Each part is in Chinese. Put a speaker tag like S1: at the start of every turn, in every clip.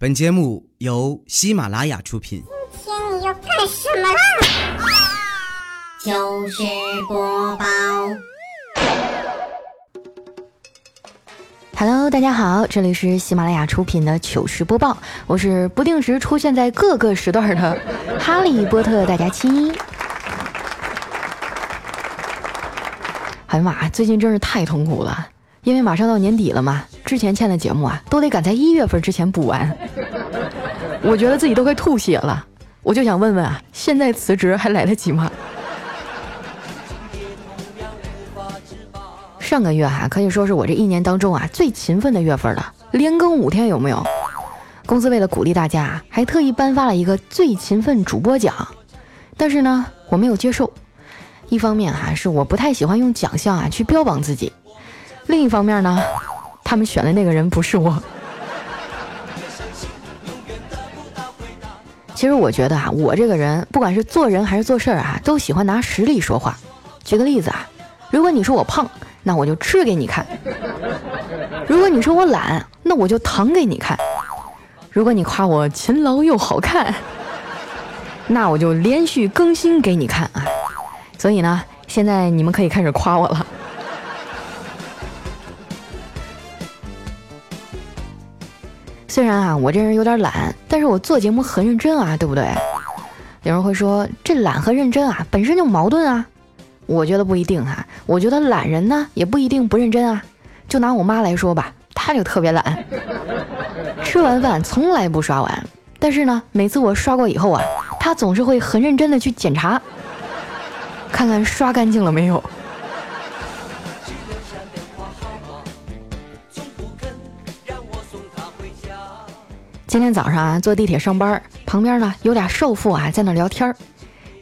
S1: 本节目由喜马拉雅出品。
S2: 今天你要干什么啦？
S3: 糗事播报。
S4: Hello，大家好，这里是喜马拉雅出品的糗事播报，我是不定时出现在各个时段的哈利波特大家期。哎呀妈，最近真是太痛苦了，因为马上到年底了嘛，之前欠的节目啊，都得赶在一月份之前补完。我觉得自己都快吐血了，我就想问问啊，现在辞职还来得及吗？上个月哈、可以说是我这一年当中啊最勤奋的月份了，连更五天有没有？公司为了鼓励大家，还特意颁发了一个最勤奋主播奖，但是呢，我没有接受。一方面哈、是我不太喜欢用奖项啊去标榜自己，另一方面呢，他们选的那个人不是我。其实我觉得啊，我这个人不管是做人还是做事儿啊，都喜欢拿实力说话。举个例子啊，如果你说我胖，那我就吃给你看；如果你说我懒，那我就躺给你看；如果你夸我勤劳又好看，那我就连续更新给你看啊。所以呢，现在你们可以开始夸我了。虽然啊，我这人有点懒，但是我做节目很认真啊，对不对？有人会说，这懒和认真啊，本身就矛盾啊。我觉得不一定哈、我觉得懒人呢，也不一定不认真啊。就拿我妈来说吧，她就特别懒，吃完饭从来不刷碗，但是呢，每次我刷过以后啊，她总是会很认真的去检查，看看刷干净了没有。今天早上啊，坐地铁上班，旁边呢有俩少妇啊在那聊天儿，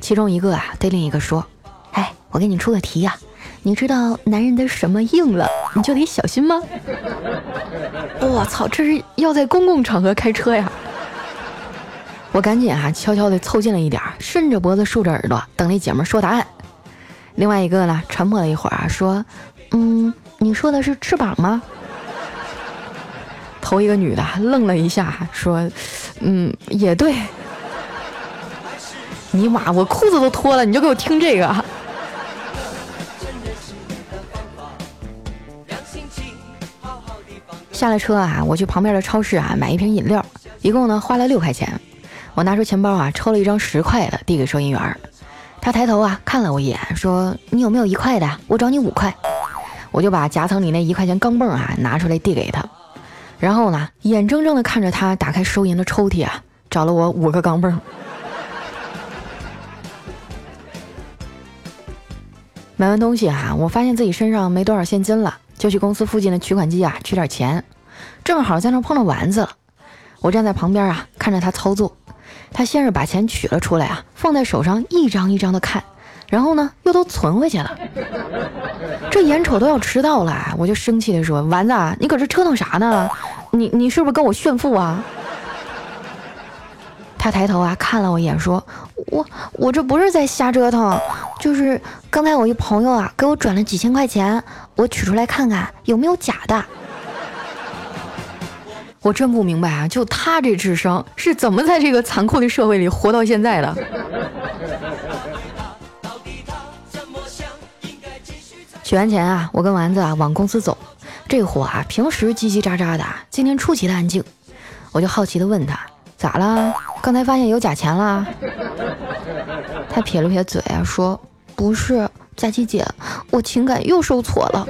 S4: 其中一个啊对另一个说：“哎，我给你出个题呀、你知道男人的什么硬了，你就得小心吗？”我操，这是要在公共场合开车呀！我赶紧啊悄悄地凑近了一点儿，伸着脖子竖着耳朵等那姐们儿说答案。另外一个呢沉默了一会儿啊说：“嗯，你说的是翅膀吗？”头一个女的愣了一下，说：“嗯，也对。”尼玛，我裤子都脱了，你就给我听这个。下了车啊，我去旁边的超市啊买一瓶饮料，一共呢花了六块钱。我拿出钱包啊，抽了一张十块的，递给收银员儿。他抬头啊看了我一眼，说：“你有没有一块的？我找你五块。”我就把夹层里那一块钱钢镚啊拿出来递给他。然后呢，眼睁睁的看着他打开收银的抽屉啊，找了我五个钢镚。买完东西啊，我发现自己身上没多少现金了，就去公司附近的取款机啊取点钱。正好在那碰到丸子了，我站在旁边啊，看着他操作。他先是把钱取了出来啊，放在手上一张一张的看，然后呢又都存回去了。这眼瞅都要迟到了，我就生气的说：“丸子，你搁这折腾啥呢？你你是不是跟我炫富啊？”他抬头啊看了我一眼，说：“我我这不是在瞎折腾，就是刚才我一朋友啊给我转了几千块钱，我取出来看看有没有假的。”我真不明白啊，就他这智商是怎么在这个残酷的社会里活到现在的？取完钱啊，我跟丸子啊往公司走。这货啊，平时叽叽喳喳的，今天出奇的安静。我就好奇的问他：“咋了？刚才发现有假钱啦？”他撇了撇嘴啊，说：“不是，佳琪姐，我情感又受挫了。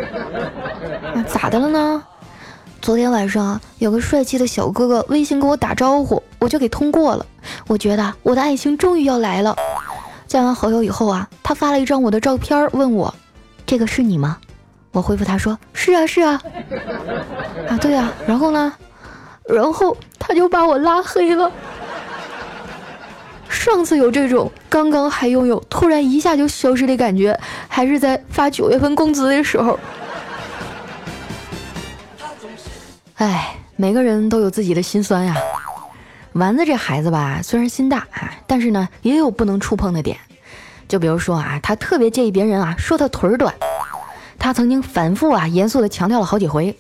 S4: 啊，咋的了呢？昨天晚上有个帅气的小哥哥微信跟我打招呼，我就给通过了。我觉得我的爱情终于要来了。加完好友以后啊，他发了一张我的照片，问我。”这个是你吗？我回复他说：“是啊，是啊。”啊，对啊。然后呢？然后他就把我拉黑了。上次有这种刚刚还拥有，突然一下就消失的感觉，还是在发九月份工资的时候。哎，每个人都有自己的心酸呀。丸子这孩子吧，虽然心大啊，但是呢，也有不能触碰的点。就比如说啊，他特别介意别人啊说他腿儿短，他曾经反复啊严肃的强调了好几回。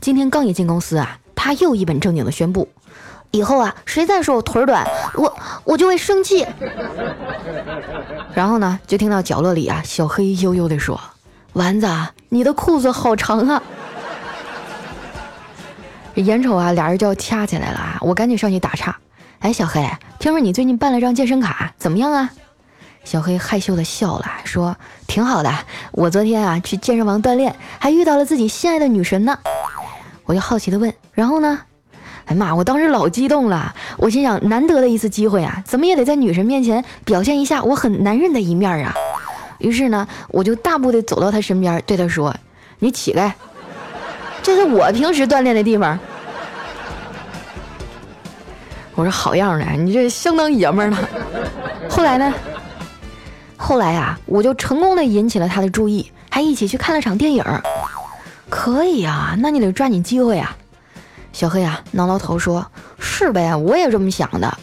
S4: 今天刚一进公司啊，他又一本正经的宣布，以后啊，谁再说我腿短，我我就会生气。然后呢，就听到角落里啊，小黑悠悠的说：“丸子，你的裤子好长啊。”眼瞅啊，俩人就要掐起来了啊！我赶紧上去打岔：“哎，小黑，听说你最近办了张健身卡，怎么样啊？”小黑害羞的笑了，说：“挺好的，我昨天啊去健身房锻炼，还遇到了自己心爱的女神呢。”我就好奇的问：“然后呢？”哎妈！我当时老激动了，我心想难得的一次机会啊，怎么也得在女神面前表现一下我很男人的一面啊。于是呢，我就大步的走到她身边，对她说：“你起来，这是我平时锻炼的地方。”我说：“好样的，你这相当爷们儿了。”后来呢？后来啊，我就成功的引起了他的注意，还一起去看了场电影。可以啊，那你得抓紧机会啊。小黑啊，挠挠头说：“是呗，我也这么想的。”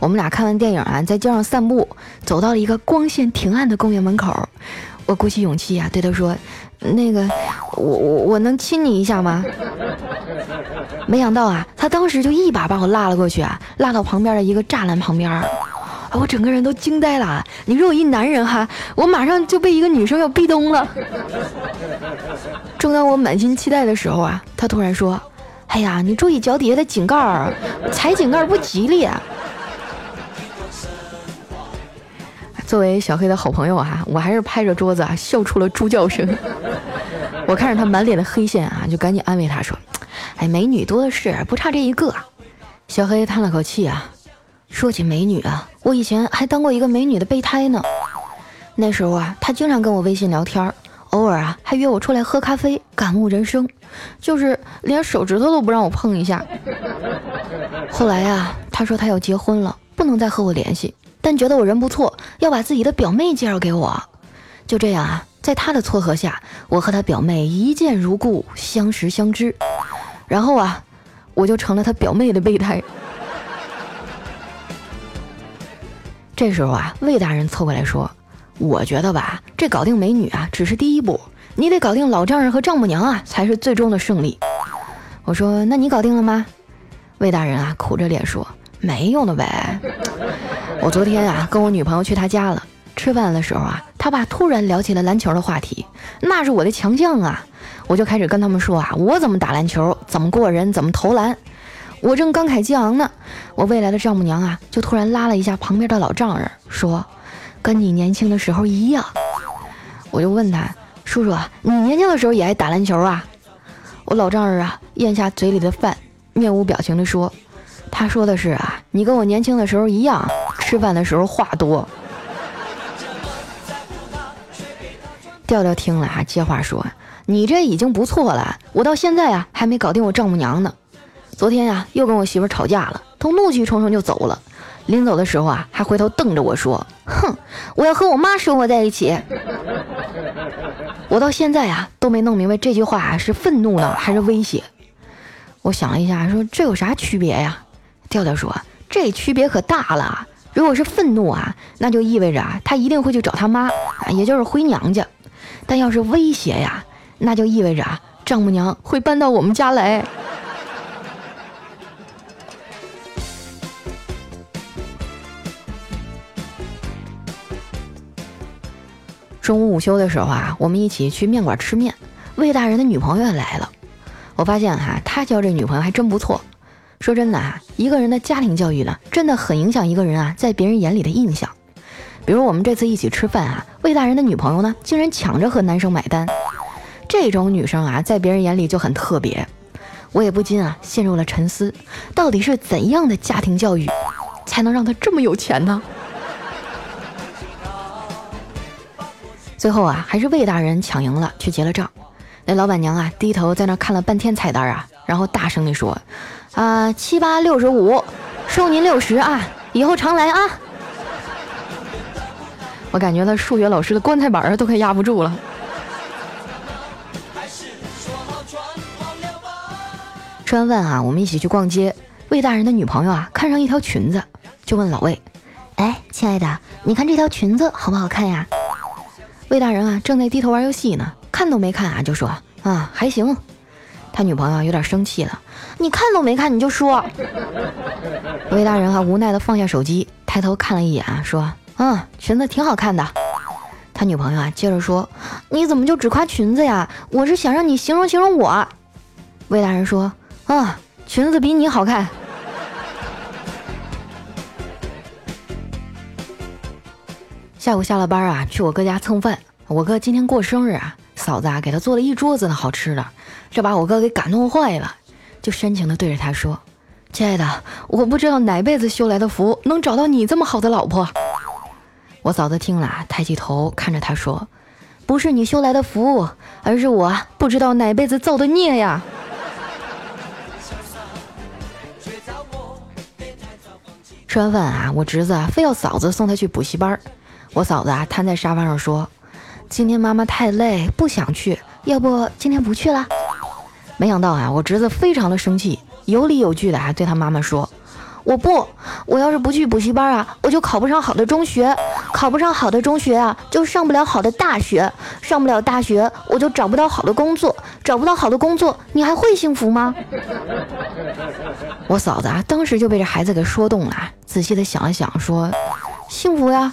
S4: 我们俩看完电影啊，在街上散步，走到了一个光线挺暗的公园门口。我鼓起勇气啊，对他说：“那个，我我我能亲你一下吗？” 没想到啊，他当时就一把把我拉了过去啊，拉到旁边的一个栅栏旁边。啊，我整个人都惊呆了。你说我一男人哈，我马上就被一个女生要壁咚了。正当我满心期待的时候啊，他突然说。哎呀，你注意脚底下的井盖儿，踩井盖不吉利。啊作为小黑的好朋友啊，我还是拍着桌子啊笑出了猪叫声。我看着他满脸的黑线啊，就赶紧安慰他说：“哎，美女多的是，不差这一个。”小黑叹了口气啊，说起美女啊，我以前还当过一个美女的备胎呢。那时候啊，她经常跟我微信聊天。偶尔啊，还约我出来喝咖啡，感悟人生，就是连手指头都不让我碰一下。后来呀，她说她要结婚了，不能再和我联系，但觉得我人不错，要把自己的表妹介绍给我。就这样啊，在她的撮合下，我和她表妹一见如故，相识相知。然后啊，我就成了她表妹的备胎。这时候啊，魏大人凑过来说。我觉得吧，这搞定美女啊，只是第一步，你得搞定老丈人和丈母娘啊，才是最终的胜利。我说，那你搞定了吗？魏大人啊，苦着脸说，没用的呗。我昨天啊，跟我女朋友去她家了，吃饭的时候啊，他爸突然聊起了篮球的话题，那是我的强项啊，我就开始跟他们说啊，我怎么打篮球，怎么过人，怎么投篮。我正慷慨激昂呢，我未来的丈母娘啊，就突然拉了一下旁边的老丈人，说。跟你年轻的时候一样，我就问他叔叔，你年轻的时候也爱打篮球啊？我老丈人啊，咽下嘴里的饭，面无表情地说：“他说的是啊，你跟我年轻的时候一样，吃饭的时候话多。”调调听了啊，接话说：“你这已经不错了，我到现在啊还没搞定我丈母娘呢。昨天呀又跟我媳妇吵架了，都怒气冲冲就走了。”临走的时候啊，还回头瞪着我说：“哼，我要和我妈生活在一起。” 我到现在啊都没弄明白这句话是愤怒呢还是威胁。我想了一下，说这有啥区别呀？调调说：“这区别可大了。如果是愤怒啊，那就意味着啊他一定会去找他妈，也就是回娘家；但要是威胁呀，那就意味着啊丈母娘会搬到我们家来。”中午午休的时候啊，我们一起去面馆吃面。魏大人的女朋友也来了。我发现哈，他交这女朋友还真不错。说真的啊，一个人的家庭教育呢，真的很影响一个人啊在别人眼里的印象。比如我们这次一起吃饭啊，魏大人的女朋友呢，竟然抢着和男生买单。这种女生啊，在别人眼里就很特别。我也不禁啊，陷入了沉思：到底是怎样的家庭教育，才能让她这么有钱呢？最后啊，还是魏大人抢赢了，去结了账。那老板娘啊，低头在那看了半天菜单啊，然后大声地说：“啊，七八六十五，收您六十啊，以后常来啊。”我感觉那数学老师的棺材板儿都快压不住了。吃完饭啊，我们一起去逛街。魏大人的女朋友啊，看上一条裙子，就问老魏：“哎，亲爱的，你看这条裙子好不好看呀？”魏大人啊，正在低头玩游戏呢，看都没看啊，就说啊还行。他女朋友有点生气了，你看都没看你就说。魏大人啊无奈的放下手机，抬头看了一眼，说：“嗯，裙子挺好看的。”他女朋友啊接着说：“你怎么就只夸裙子呀？我是想让你形容形容我。”魏大人说：“啊，裙子比你好看。”下午下了班啊，去我哥家蹭饭。我哥今天过生日啊，嫂子啊给他做了一桌子的好吃的，这把我哥给感动坏了，就深情的对着他说：“亲爱的，我不知道哪辈子修来的福，能找到你这么好的老婆。”我嫂子听了，抬起头看着他说：“不是你修来的福，而是我不知道哪辈子造的孽呀。”吃完饭啊，我侄子啊非要嫂子送他去补习班，我嫂子啊瘫在沙发上说。今天妈妈太累，不想去，要不今天不去了？没想到啊，我侄子非常的生气，有理有据的啊对他妈妈说：“我不，我要是不去补习班啊，我就考不上好的中学，考不上好的中学啊，就上不了好的大学，上不了大学，我就找不到好的工作，找不到好的工作，你还会幸福吗？” 我嫂子啊，当时就被这孩子给说动了，仔细的想了想，说：“幸福呀。”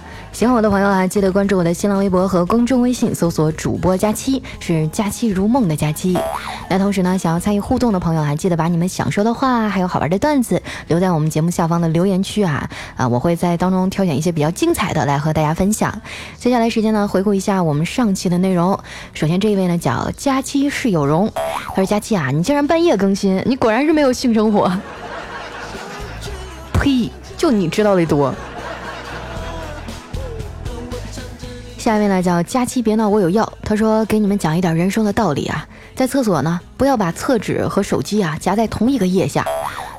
S4: 喜欢我的朋友啊，记得关注我的新浪微博和公众微信，搜索“主播佳期”，是“佳期如梦”的佳期。那同时呢，想要参与互动的朋友啊，记得把你们想说的话，还有好玩的段子留在我们节目下方的留言区啊啊！我会在当中挑选一些比较精彩的来和大家分享。接下来时间呢，回顾一下我们上期的内容。首先这一位呢叫佳期是有容，他说：“佳期啊，你竟然半夜更新，你果然是没有性生活。” 呸！就你知道的多。下面呢叫佳期别闹，我有药。他说给你们讲一点人生的道理啊，在厕所呢不要把厕纸和手机啊夹在同一个腋下，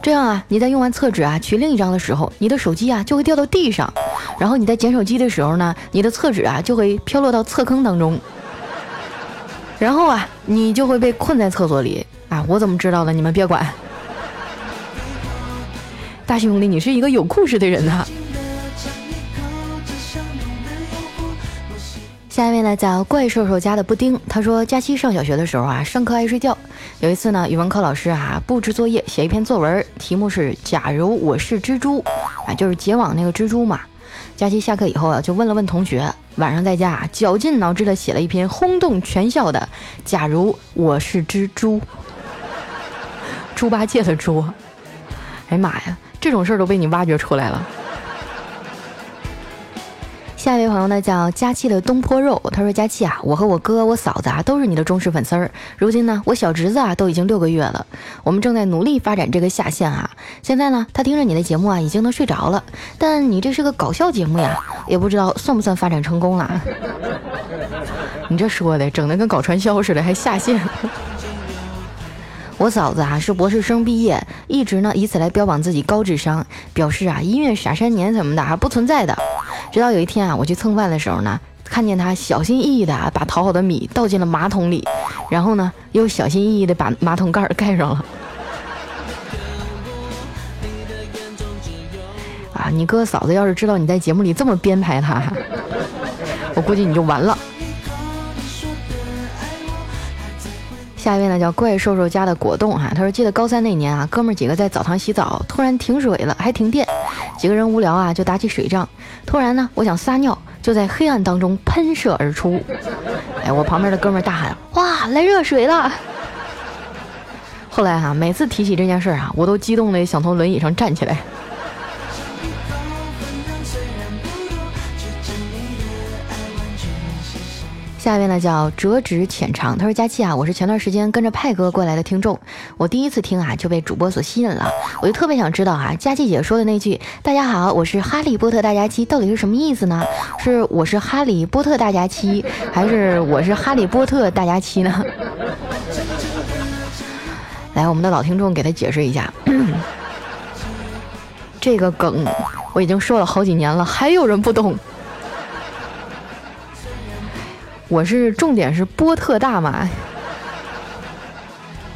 S4: 这样啊你在用完厕纸啊取另一张的时候，你的手机啊就会掉到地上，然后你在捡手机的时候呢，你的厕纸啊就会飘落到厕坑当中，然后啊你就会被困在厕所里啊！我怎么知道的？你们别管。大兄弟，你是一个有故事的人呐。下一位呢叫怪兽兽家的布丁，他说佳期上小学的时候啊，上课爱睡觉。有一次呢，语文课老师啊布置作业，写一篇作文，题目是“假如我是蜘蛛”，啊，就是结网那个蜘蛛嘛。佳期下课以后啊，就问了问同学，晚上在家啊绞尽脑汁的写了一篇轰动全校的“假如我是蜘蛛”，猪八戒的猪。哎呀妈呀，这种事儿都被你挖掘出来了。下一位朋友呢叫佳期的东坡肉，他说：“佳期啊，我和我哥、我嫂子啊都是你的忠实粉丝儿。如今呢，我小侄子啊都已经六个月了，我们正在努力发展这个下线啊。现在呢，他听着你的节目啊，已经能睡着了。但你这是个搞笑节目呀，也不知道算不算发展成功了。你这说的，整的跟搞传销似的，还下线。我嫂子啊是博士生毕业，一直呢以此来标榜自己高智商，表示啊音乐傻三年什么的还不存在的。”直到有一天啊，我去蹭饭的时候呢，看见他小心翼翼的把淘好的米倒进了马桶里，然后呢，又小心翼翼的把马桶盖盖上了。啊，你哥嫂子要是知道你在节目里这么编排他，我估计你就完了。下一位呢叫怪兽兽家的果冻哈，他说记得高三那年啊，哥们几个在澡堂洗澡，突然停水了，还停电，几个人无聊啊就打起水仗，突然呢我想撒尿，就在黑暗当中喷射而出，哎，我旁边的哥们大喊哇来热水了。后来哈每次提起这件事啊，我都激动的想从轮椅上站起来。下一位呢叫折纸浅尝，他说：“佳期啊，我是前段时间跟着派哥过来的听众，我第一次听啊就被主播所吸引了，我就特别想知道啊，佳期姐说的那句‘大家好，我是哈利波特大家期’到底是什么意思呢？是我是哈利波特大家期，还是我是哈利波特大家期呢？”来，我们的老听众给他解释一下。这个梗我已经说了好几年了，还有人不懂。我是重点是波特大嘛。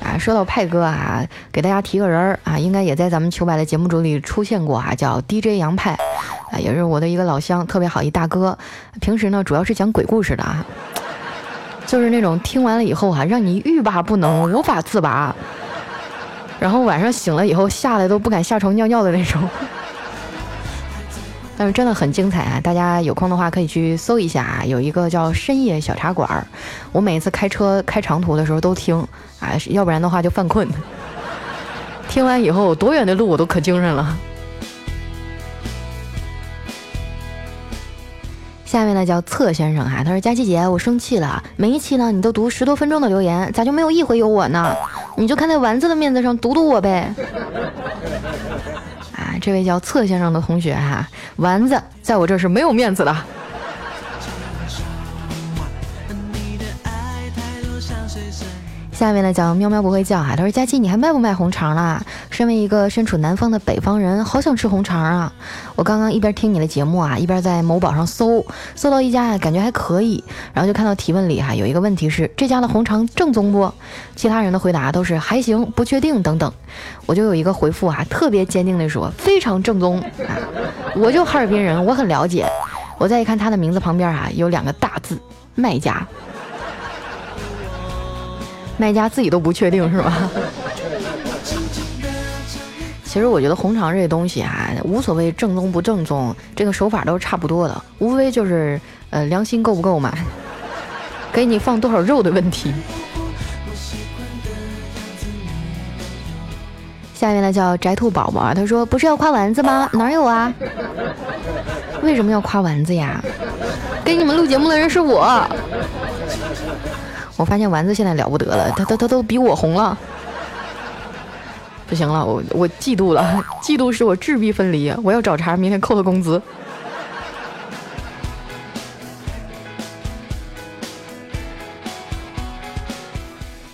S4: 啊，说到派哥啊，给大家提个人儿啊，应该也在咱们糗百的节目组里出现过啊，叫 DJ 杨派，啊，也是我的一个老乡，特别好一大哥。平时呢，主要是讲鬼故事的啊，就是那种听完了以后啊，让你欲罢不能、无法自拔，然后晚上醒了以后吓得都不敢下床尿尿的那种。但是真的很精彩啊！大家有空的话可以去搜一下啊，有一个叫深夜小茶馆。我每次开车开长途的时候都听，啊，要不然的话就犯困。听完以后，多远的路我都可精神了。下面呢叫策先生哈，他说佳琪姐，我生气了。每一期呢你都读十多分钟的留言，咋就没有一回有我呢？你就看在丸子的面子上读读我呗。这位叫策先生的同学哈。丸子在我这是没有面子的。下面呢叫喵喵不会叫哈，他说佳琪你还卖不卖红肠啦？身为一个身处南方的北方人，好想吃红肠啊！我刚刚一边听你的节目啊，一边在某宝上搜，搜到一家啊，感觉还可以，然后就看到提问里哈有一个问题是这家的红肠正宗不？其他人的回答都是还行，不确定等等。我就有一个回复啊，特别坚定的说非常正宗啊！我就哈尔滨人，我很了解。我再一看他的名字旁边啊有两个大字卖家。卖家自己都不确定是吧？其实我觉得红肠这东西啊，无所谓正宗不正宗，这个手法都是差不多的，无非就是呃良心够不够嘛，给你放多少肉的问题。下面呢叫宅兔宝宝，他说不是要夸丸子吗？哪有啊？为什么要夸丸子呀？给你们录节目的人是我。我发现丸子现在了不得了，他他他都比我红了，不行了，我我嫉妒了，嫉妒使我质壁分离，我要找茬，明天扣他工资。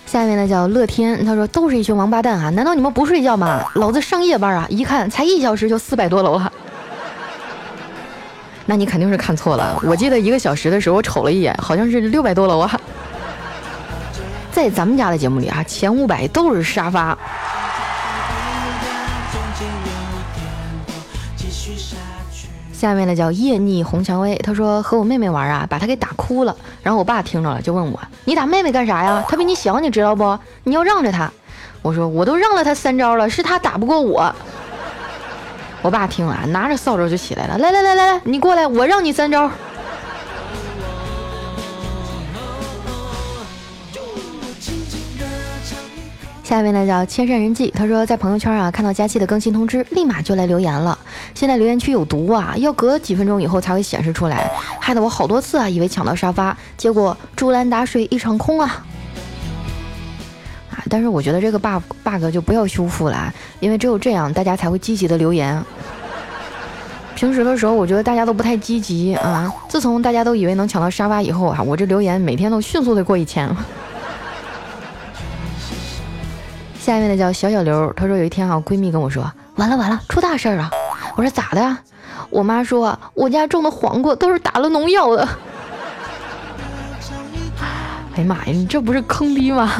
S4: 下面呢叫乐天，他说都是一群王八蛋啊，难道你们不睡觉吗？老子上夜班啊，一看才一小时就四百多楼了，那你肯定是看错了，我记得一个小时的时候我瞅了一眼，好像是六百多楼啊。在咱们家的节目里啊，前五百都是沙发。下面的叫夜逆红蔷薇，他说和我妹妹玩啊，把她给打哭了。然后我爸听着了，就问我：“你打妹妹干啥呀？她比你小，你知道不？你要让着她。”我说：“我都让了她三招了，是她打不过我。”我爸听了，拿着扫帚就起来了：“来来来来来，你过来，我让你三招。”下面呢叫千山人迹，他说在朋友圈啊看到佳期的更新通知，立马就来留言了。现在留言区有毒啊，要隔几分钟以后才会显示出来，害得我好多次啊以为抢到沙发，结果竹篮打水一场空啊！啊，但是我觉得这个 bug bug 就不要修复了，因为只有这样大家才会积极的留言。平时的时候我觉得大家都不太积极啊，自从大家都以为能抢到沙发以后啊，我这留言每天都迅速的过一千。下面的叫小小刘，她说有一天啊，闺蜜跟我说，完了完了，出大事儿了。我说咋的？我妈说我家种的黄瓜都是打了农药的。哎呀妈呀，你这不是坑逼吗？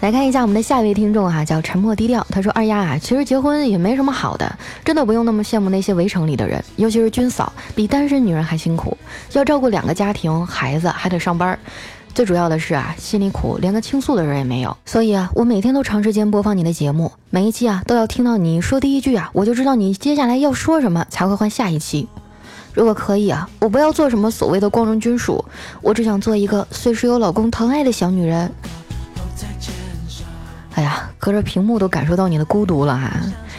S4: 来看一下我们的下一位听众哈，叫沉默低调。他说：“二丫啊，其实结婚也没什么好的，真的不用那么羡慕那些围城里的人，尤其是军嫂，比单身女人还辛苦，要照顾两个家庭，孩子还得上班。最主要的是啊，心里苦，连个倾诉的人也没有。所以啊，我每天都长时间播放你的节目，每一期啊都要听到你说第一句啊，我就知道你接下来要说什么，才会换下一期。如果可以啊，我不要做什么所谓的光荣军属，我只想做一个随时有老公疼爱的小女人。”哎呀，隔着屏幕都感受到你的孤独了哈，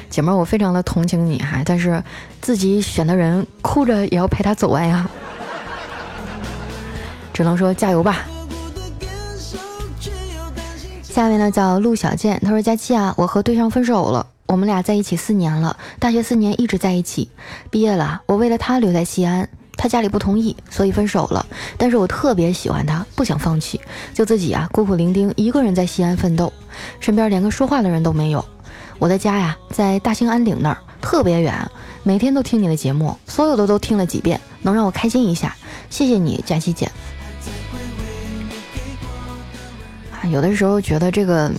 S4: 姐妹儿，我非常的同情你哈，但是自己选的人哭着也要陪他走完呀，只能说加油吧。下面呢叫陆小健，他说佳期啊，我和对象分手了，我们俩在一起四年了，大学四年一直在一起，毕业了，我为了他留在西安。他家里不同意，所以分手了。但是我特别喜欢他，不想放弃，就自己啊孤苦伶仃一个人在西安奋斗，身边连个说话的人都没有。我的家呀在大兴安岭那儿，特别远，每天都听你的节目，所有的都听了几遍，能让我开心一下。谢谢你，佳琪姐。啊有的时候觉得这个，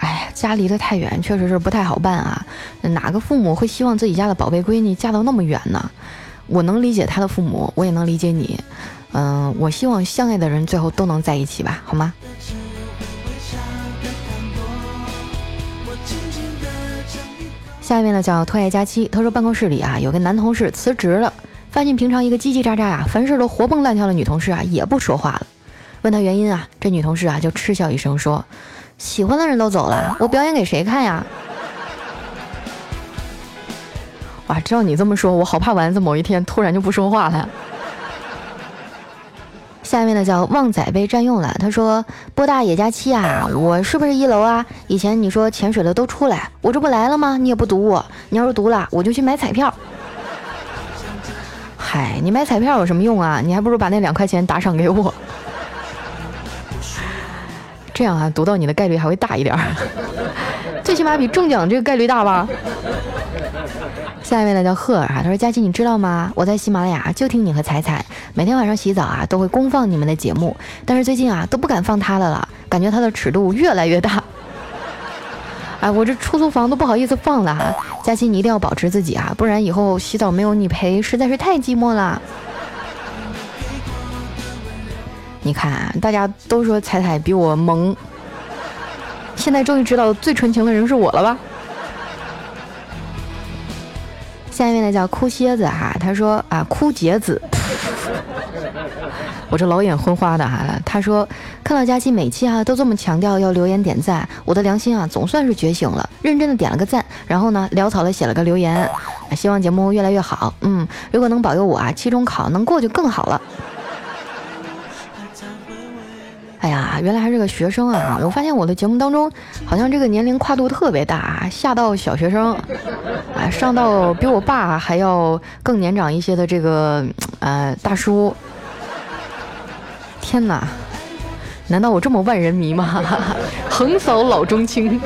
S4: 哎呀，家离得太远，确实是不太好办啊。哪个父母会希望自己家的宝贝闺女嫁到那么远呢？我能理解他的父母，我也能理解你。嗯，我希望相爱的人最后都能在一起吧，好吗？下一面呢叫特爱佳期，他说办公室里啊有个男同事辞职了，发现平常一个叽叽喳喳啊，凡事都活蹦乱跳的女同事啊也不说话了。问他原因啊，这女同事啊就嗤笑一声说：“喜欢的人都走了，我表演给谁看呀？” 哇，照你这么说，我好怕丸子某一天突然就不说话了。下面呢叫旺仔被占用了，他说：“波大野加七啊，我是不是一楼啊？以前你说潜水的都出来，我这不来了吗？你也不堵我，你要是堵了，我就去买彩票。嗨，你买彩票有什么用啊？你还不如把那两块钱打赏给我。”这样啊，读到你的概率还会大一点，最起码比中奖这个概率大吧。下一位呢叫赫尔哈，他说：“佳琪，你知道吗？我在喜马拉雅就听你和彩彩，每天晚上洗澡啊都会公放你们的节目，但是最近啊都不敢放他的了，感觉他的尺度越来越大。哎，我这出租房都不好意思放了哈。佳琪，你一定要保持自己啊，不然以后洗澡没有你陪，实在是太寂寞了。”你看，大家都说彩彩比我萌，现在终于知道最纯情的人是我了吧？下一位呢叫哭蝎子哈，他说啊哭杰子，我这老眼昏花的哈。他说看到佳期每期哈都这么强调要留言点赞，我的良心啊总算是觉醒了，认真的点了个赞，然后呢潦草的写了个留言，希望节目越来越好。嗯，如果能保佑我啊期中考能过就更好了。哎呀，原来还是个学生啊！我发现我的节目当中，好像这个年龄跨度特别大，下到小学生，啊，上到比我爸还要更年长一些的这个呃大叔。天哪，难道我这么万人迷吗？横扫老中青。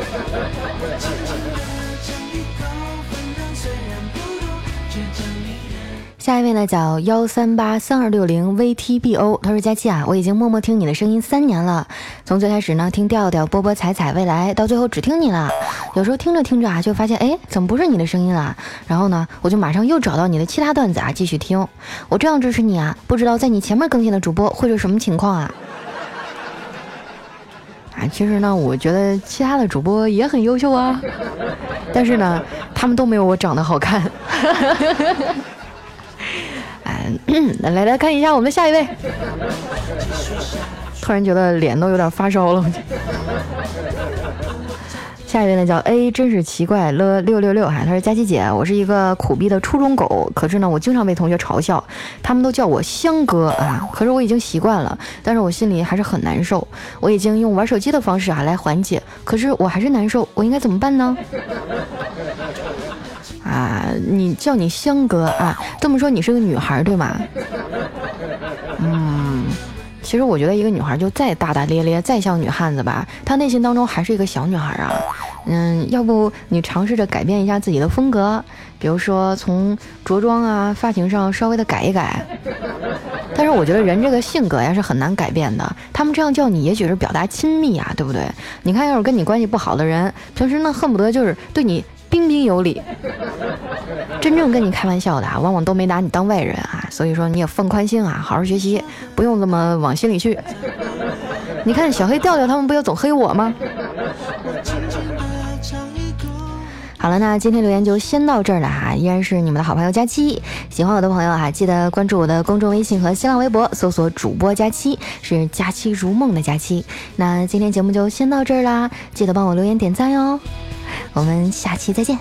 S4: 下一位呢，叫幺三八三二六零 VTBO，他说：“佳期啊，我已经默默听你的声音三年了，从最开始呢听调调、波波、彩彩、未来，到最后只听你了。有时候听着听着啊，就发现哎，怎么不是你的声音了？然后呢，我就马上又找到你的其他段子啊，继续听。我这样支持你啊，不知道在你前面更新的主播会是什么情况啊？啊，其实呢，我觉得其他的主播也很优秀啊，但是呢，他们都没有我长得好看。”来来来看一下我们下一位，突然觉得脸都有点发烧了。下一位呢叫 A，真是奇怪了六六六哈，他说佳琪姐，我是一个苦逼的初中狗，可是呢我经常被同学嘲笑，他们都叫我香哥啊，可是我已经习惯了，但是我心里还是很难受，我已经用玩手机的方式啊来缓解，可是我还是难受，我应该怎么办呢？啊，你叫你香哥啊，这么说你是个女孩对吗？嗯，其实我觉得一个女孩就再大大咧咧，再像女汉子吧，她内心当中还是一个小女孩啊。嗯，要不你尝试着改变一下自己的风格，比如说从着装啊、发型上稍微的改一改。但是我觉得人这个性格呀是很难改变的，他们这样叫你也许是表达亲密啊，对不对？你看，要是跟你关系不好的人，平时呢恨不得就是对你。彬彬有礼，真正跟你开玩笑的啊，往往都没拿你当外人啊，所以说你也放宽心啊，好好学习，不用这么往心里去。你看小黑调调他们不也总黑我吗？好了，那今天留言就先到这儿了哈，依然是你们的好朋友佳期。喜欢我的朋友啊，记得关注我的公众微信和新浪微博，搜索主播佳期，是佳期如梦的佳期。那今天节目就先到这儿啦，记得帮我留言点赞哟。我们下期再见。